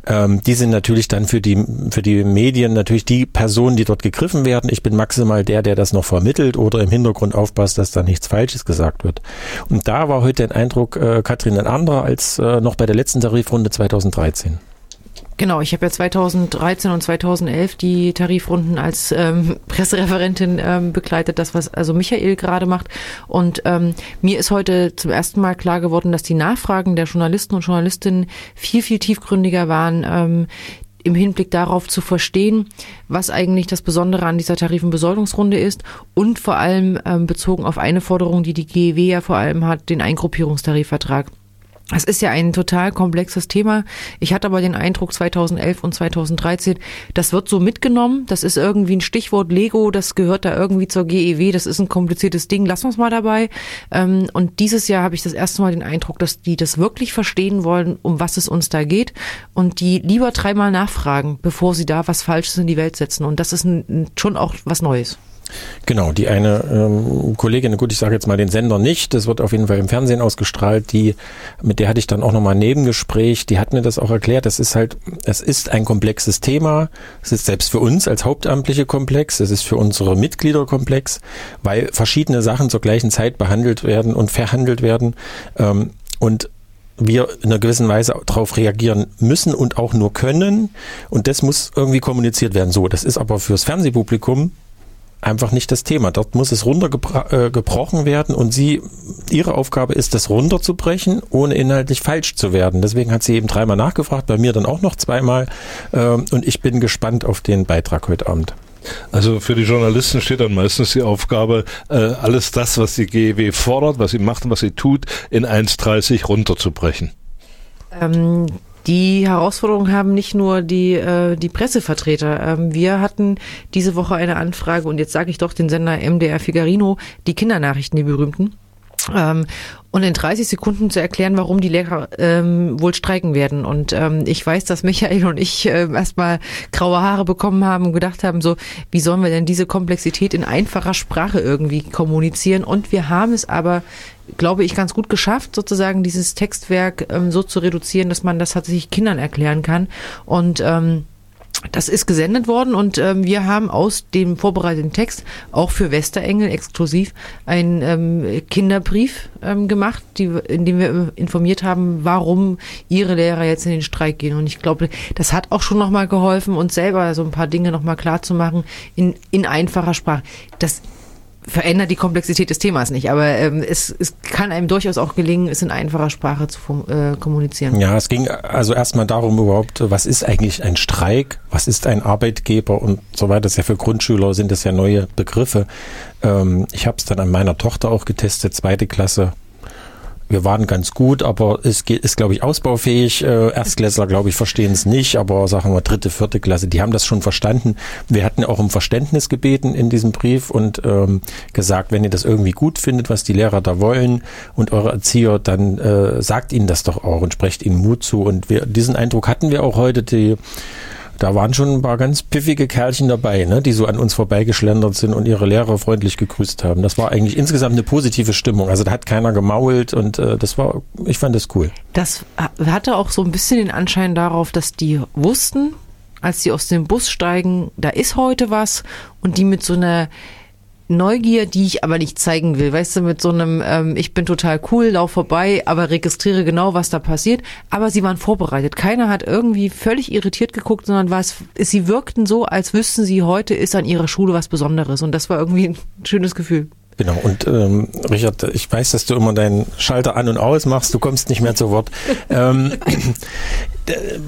ähm, die sind natürlich dann für die, für die Medien natürlich die Personen, die dort gegriffen werden. Ich bin maximal der, der das noch vermittelt oder im Hintergrund aufpasst, dass da nichts Falsches gesagt wird. Und da war heute der Eindruck, äh, Katrin, ein anderer als äh, noch bei der letzten Tarifrunde 2013. 2013. Genau, ich habe ja 2013 und 2011 die Tarifrunden als ähm, Pressereferentin ähm, begleitet, das was also Michael gerade macht. Und ähm, mir ist heute zum ersten Mal klar geworden, dass die Nachfragen der Journalisten und Journalistinnen viel, viel tiefgründiger waren. Ähm, im Hinblick darauf zu verstehen, was eigentlich das Besondere an dieser Tarifenbesoldungsrunde ist und vor allem ähm, bezogen auf eine Forderung, die die GEW ja vor allem hat, den Eingruppierungstarifvertrag. Es ist ja ein total komplexes Thema. Ich hatte aber den Eindruck 2011 und 2013, das wird so mitgenommen. Das ist irgendwie ein Stichwort Lego, das gehört da irgendwie zur GEW. Das ist ein kompliziertes Ding. Lass uns mal dabei. Ähm, und dieses Jahr habe ich das erste Mal den Eindruck, dass die das wirklich verstehen wollen, um was es uns da geht und die lieber dreimal nachfragen, bevor sie da was Falsches in die Welt setzen. Und das ist schon auch was Neues. Genau, die eine ähm, Kollegin, gut, ich sage jetzt mal den Sender nicht, das wird auf jeden Fall im Fernsehen ausgestrahlt, die, mit der hatte ich dann auch nochmal ein Nebengespräch, die hat mir das auch erklärt, das ist halt, es ist ein komplexes Thema, es ist selbst für uns als Hauptamtliche komplex, es ist für unsere Mitglieder komplex, weil verschiedene Sachen zur gleichen Zeit behandelt werden und verhandelt werden ähm, und wir in einer gewissen Weise darauf reagieren müssen und auch nur können. Und das muss irgendwie kommuniziert werden. So, das ist aber fürs Fernsehpublikum einfach nicht das Thema. Dort muss es runtergebrochen äh, werden und sie, ihre Aufgabe ist, das runterzubrechen, ohne inhaltlich falsch zu werden. Deswegen hat sie eben dreimal nachgefragt, bei mir dann auch noch zweimal ähm, und ich bin gespannt auf den Beitrag heute Abend. Also für die Journalisten steht dann meistens die Aufgabe, äh, alles das, was die GEW fordert, was sie macht und was sie tut, in 1,30 runterzubrechen. Ähm, die Herausforderung haben nicht nur die, äh, die Pressevertreter. Ähm, wir hatten diese Woche eine Anfrage und jetzt sage ich doch den Sender MDR Figarino, die Kindernachrichten, die berühmten. Ähm, und in 30 Sekunden zu erklären, warum die Lehrer ähm, wohl streiken werden. Und ähm, ich weiß, dass Michael und ich äh, erstmal graue Haare bekommen haben und gedacht haben, so, wie sollen wir denn diese Komplexität in einfacher Sprache irgendwie kommunizieren? Und wir haben es aber, glaube ich, ganz gut geschafft, sozusagen dieses Textwerk ähm, so zu reduzieren, dass man das tatsächlich Kindern erklären kann. Und ähm, das ist gesendet worden und ähm, wir haben aus dem vorbereiteten Text auch für Westerengel exklusiv einen ähm, Kinderbrief ähm, gemacht, die, in dem wir informiert haben, warum ihre Lehrer jetzt in den Streik gehen. Und ich glaube, das hat auch schon nochmal geholfen, uns selber so ein paar Dinge nochmal klar zu machen in, in einfacher Sprache. Das verändert die Komplexität des Themas nicht, aber ähm, es, es kann einem durchaus auch gelingen, es in einfacher Sprache zu äh, kommunizieren. Ja, es ging also erstmal darum überhaupt, was ist eigentlich ein Streik, was ist ein Arbeitgeber und so weiter. Das ist ja für Grundschüler sind das ja neue Begriffe. Ähm, ich habe es dann an meiner Tochter auch getestet, zweite Klasse wir waren ganz gut, aber es geht, ist, glaube ich, ausbaufähig. Äh, Erstklässler, glaube ich, verstehen es nicht, aber sagen wir dritte, vierte Klasse, die haben das schon verstanden. Wir hatten auch um Verständnis gebeten in diesem Brief und ähm, gesagt, wenn ihr das irgendwie gut findet, was die Lehrer da wollen und eure Erzieher, dann äh, sagt ihnen das doch auch und sprecht ihnen Mut zu. Und wir, diesen Eindruck hatten wir auch heute. Die da waren schon ein paar ganz piffige Kerlchen dabei, ne, die so an uns vorbeigeschlendert sind und ihre Lehrer freundlich gegrüßt haben. Das war eigentlich insgesamt eine positive Stimmung. Also da hat keiner gemault und äh, das war, ich fand das cool. Das hatte auch so ein bisschen den Anschein darauf, dass die wussten, als sie aus dem Bus steigen, da ist heute was und die mit so einer Neugier, die ich aber nicht zeigen will. Weißt du, mit so einem, ähm, ich bin total cool, lauf vorbei, aber registriere genau, was da passiert. Aber sie waren vorbereitet. Keiner hat irgendwie völlig irritiert geguckt, sondern was, sie wirkten so, als wüssten sie, heute ist an ihrer Schule was Besonderes. Und das war irgendwie ein schönes Gefühl. Genau, und ähm, Richard, ich weiß, dass du immer deinen Schalter an und aus machst, du kommst nicht mehr zu Wort. ähm,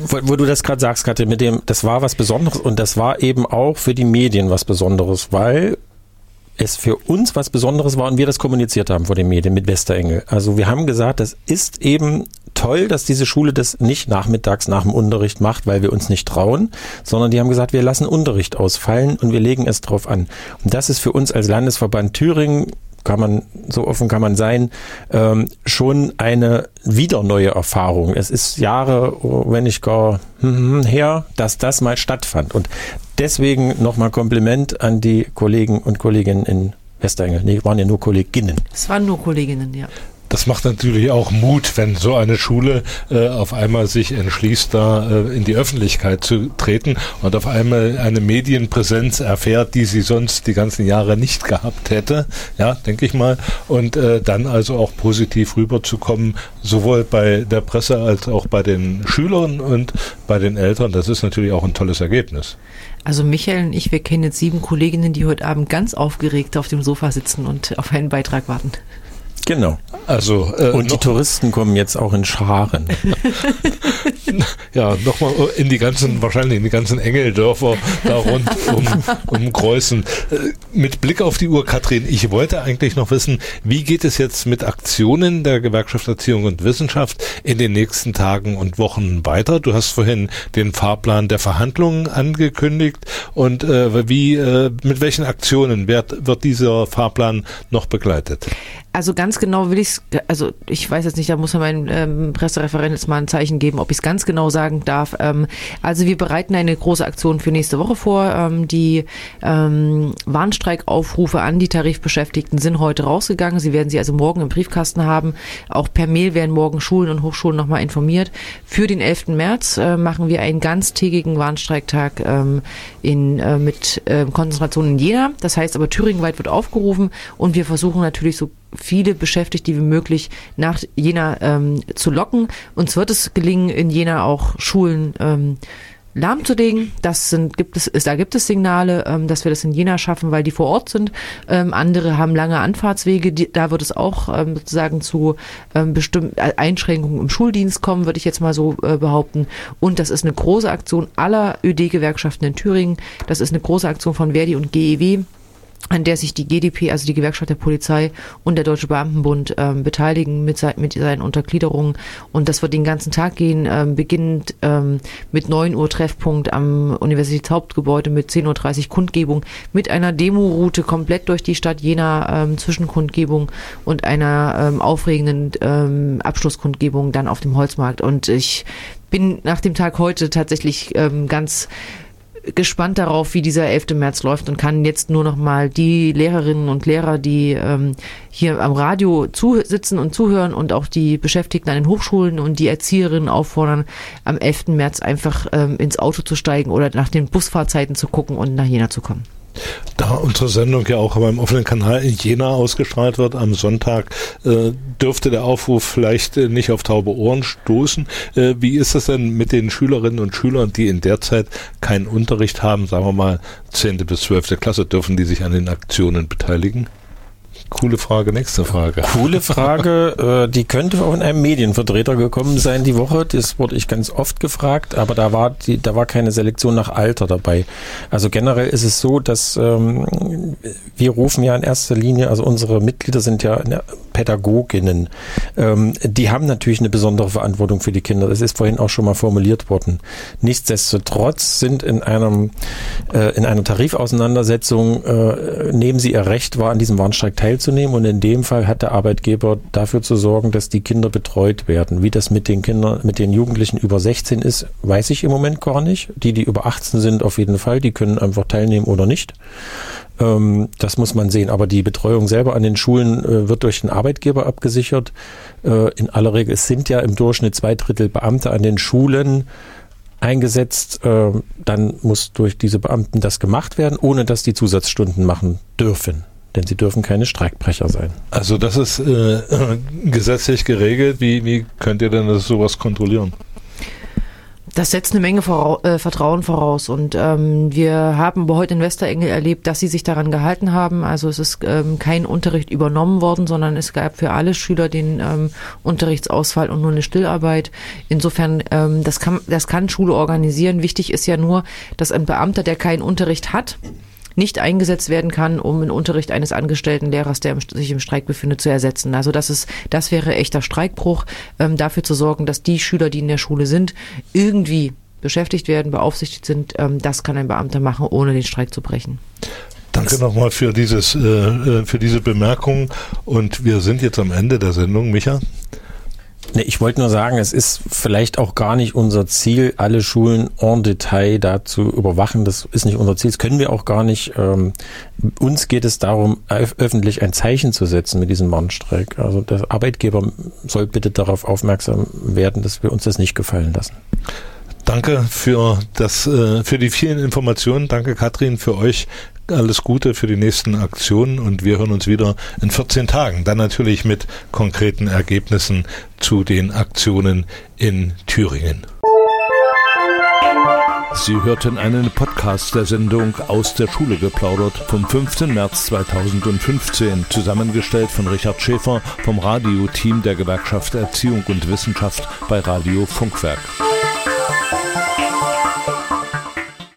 wo, wo, du das gerade sagst, Katja, mit dem, das war was Besonderes und das war eben auch für die Medien was Besonderes, weil es für uns was Besonderes war und wir das kommuniziert haben vor den Medien mit Westerengel. Also wir haben gesagt, das ist eben toll, dass diese Schule das nicht nachmittags nach dem Unterricht macht, weil wir uns nicht trauen, sondern die haben gesagt, wir lassen Unterricht ausfallen und wir legen es drauf an. Und das ist für uns als Landesverband Thüringen kann man, so offen kann man sein, ähm, schon eine wieder neue Erfahrung. Es ist Jahre, wenn nicht gar hm, hm, her, dass das mal stattfand. Und deswegen nochmal Kompliment an die Kollegen und Kolleginnen in Westengel. Nee, waren ja nur Kolleginnen. Es waren nur Kolleginnen, ja. Das macht natürlich auch Mut, wenn so eine Schule äh, auf einmal sich entschließt, da äh, in die Öffentlichkeit zu treten und auf einmal eine Medienpräsenz erfährt, die sie sonst die ganzen Jahre nicht gehabt hätte, ja, denke ich mal, und äh, dann also auch positiv rüberzukommen, sowohl bei der Presse als auch bei den Schülern und bei den Eltern. Das ist natürlich auch ein tolles Ergebnis. Also Michael und ich, wir kennen jetzt sieben Kolleginnen, die heute Abend ganz aufgeregt auf dem Sofa sitzen und auf einen Beitrag warten. Genau. Also, äh, und die Touristen kommen jetzt auch in Scharen. ja, nochmal in die ganzen, wahrscheinlich in die ganzen Engeldörfer da rund um, um Kreuzen. Äh, mit Blick auf die Uhr, Katrin, ich wollte eigentlich noch wissen, wie geht es jetzt mit Aktionen der Gewerkschaft Erziehung und Wissenschaft in den nächsten Tagen und Wochen weiter? Du hast vorhin den Fahrplan der Verhandlungen angekündigt und äh, wie, äh, mit welchen Aktionen wird, wird dieser Fahrplan noch begleitet? Also ganz genau will ich es, also ich weiß jetzt nicht, da muss mein ähm, Pressereferent jetzt mal ein Zeichen geben, ob ich es ganz genau sagen darf. Ähm, also wir bereiten eine große Aktion für nächste Woche vor. Ähm, die ähm, Warnstreikaufrufe an die Tarifbeschäftigten sind heute rausgegangen. Sie werden sie also morgen im Briefkasten haben. Auch per Mail werden morgen Schulen und Hochschulen nochmal informiert. Für den 11. März äh, machen wir einen ganztägigen Warnstreiktag ähm, in, äh, mit äh, Konzentration in Jena. Das heißt aber thüringenweit wird aufgerufen und wir versuchen natürlich so viele Beschäftigte wie möglich nach Jena ähm, zu locken. Uns wird es gelingen, in Jena auch Schulen ähm, lahmzulegen. Das sind, gibt es, da gibt es Signale, ähm, dass wir das in Jena schaffen, weil die vor Ort sind. Ähm, andere haben lange Anfahrtswege. Die, da wird es auch ähm, sozusagen zu ähm, bestimmten Einschränkungen im Schuldienst kommen, würde ich jetzt mal so äh, behaupten. Und das ist eine große Aktion aller ÖD-Gewerkschaften in Thüringen. Das ist eine große Aktion von Verdi und GEW an der sich die GDP, also die Gewerkschaft der Polizei und der Deutsche Beamtenbund ähm, beteiligen mit, mit seinen Untergliederungen. Und das wird den ganzen Tag gehen, ähm, beginnend ähm, mit 9 Uhr Treffpunkt am Universitätshauptgebäude mit 10.30 Uhr Kundgebung, mit einer Demoroute komplett durch die Stadt Jena ähm, Zwischenkundgebung und einer ähm, aufregenden ähm, Abschlusskundgebung dann auf dem Holzmarkt. Und ich bin nach dem Tag heute tatsächlich ähm, ganz gespannt darauf, wie dieser 11. März läuft und kann jetzt nur noch mal die Lehrerinnen und Lehrer, die ähm, hier am Radio zusitzen und zuhören und auch die Beschäftigten an den Hochschulen und die Erzieherinnen auffordern, am 11. März einfach ähm, ins Auto zu steigen oder nach den Busfahrzeiten zu gucken und nach Jena zu kommen. Da unsere Sendung ja auch beim offenen Kanal in Jena ausgestrahlt wird am Sonntag, äh, dürfte der Aufruf vielleicht äh, nicht auf taube Ohren stoßen. Äh, wie ist es denn mit den Schülerinnen und Schülern, die in der Zeit keinen Unterricht haben, sagen wir mal 10. bis 12. Klasse, dürfen die sich an den Aktionen beteiligen? Coole Frage, nächste Frage. Coole Frage, äh, die könnte von einem Medienvertreter gekommen sein die Woche. Das wurde ich ganz oft gefragt, aber da war die, da war keine Selektion nach Alter dabei. Also generell ist es so, dass ähm, wir rufen ja in erster Linie, also unsere Mitglieder sind ja Pädagoginnen. Ähm, die haben natürlich eine besondere Verantwortung für die Kinder. Das ist vorhin auch schon mal formuliert worden. Nichtsdestotrotz sind in einem äh, in einer Tarifauseinandersetzung äh, nehmen sie ihr Recht wahr, an diesem Warnstreik teilzunehmen teilzunehmen. Und in dem Fall hat der Arbeitgeber dafür zu sorgen, dass die Kinder betreut werden. Wie das mit den Kindern, mit den Jugendlichen über 16 ist, weiß ich im Moment gar nicht. Die, die über 18 sind, auf jeden Fall, die können einfach teilnehmen oder nicht. Ähm, das muss man sehen. Aber die Betreuung selber an den Schulen äh, wird durch den Arbeitgeber abgesichert. Äh, in aller Regel, es sind ja im Durchschnitt zwei Drittel Beamte an den Schulen eingesetzt. Äh, dann muss durch diese Beamten das gemacht werden, ohne dass die Zusatzstunden machen dürfen denn sie dürfen keine Streikbrecher sein. Also das ist äh, gesetzlich geregelt. Wie, wie könnt ihr denn das sowas kontrollieren? Das setzt eine Menge Vora äh, Vertrauen voraus und ähm, wir haben aber heute in Westerengel erlebt, dass sie sich daran gehalten haben. Also es ist ähm, kein Unterricht übernommen worden, sondern es gab für alle Schüler den ähm, Unterrichtsausfall und nur eine Stillarbeit. Insofern, ähm, das kann das kann Schule organisieren. Wichtig ist ja nur, dass ein Beamter, der keinen Unterricht hat, nicht eingesetzt werden kann, um den Unterricht eines angestellten Lehrers, der sich im Streik befindet, zu ersetzen. Also das ist, das wäre echter Streikbruch, ähm, dafür zu sorgen, dass die Schüler, die in der Schule sind, irgendwie beschäftigt werden, beaufsichtigt sind. Ähm, das kann ein Beamter machen, ohne den Streik zu brechen. Danke nochmal für dieses, äh, äh, für diese Bemerkung. Und wir sind jetzt am Ende der Sendung, Micha. Nee, ich wollte nur sagen, es ist vielleicht auch gar nicht unser Ziel, alle Schulen en Detail da zu überwachen. Das ist nicht unser Ziel, das können wir auch gar nicht. Ähm, uns geht es darum, öffentlich ein Zeichen zu setzen mit diesem Warnstreik. Also der Arbeitgeber soll bitte darauf aufmerksam werden, dass wir uns das nicht gefallen lassen. Danke für das, äh, für die vielen Informationen. Danke Katrin für euch alles Gute für die nächsten Aktionen und wir hören uns wieder in 14 Tagen. Dann natürlich mit konkreten Ergebnissen zu den Aktionen in Thüringen. Sie hörten einen Podcast der Sendung Aus der Schule geplaudert vom 15. März 2015, zusammengestellt von Richard Schäfer vom Radioteam der Gewerkschaft Erziehung und Wissenschaft bei Radio Funkwerk.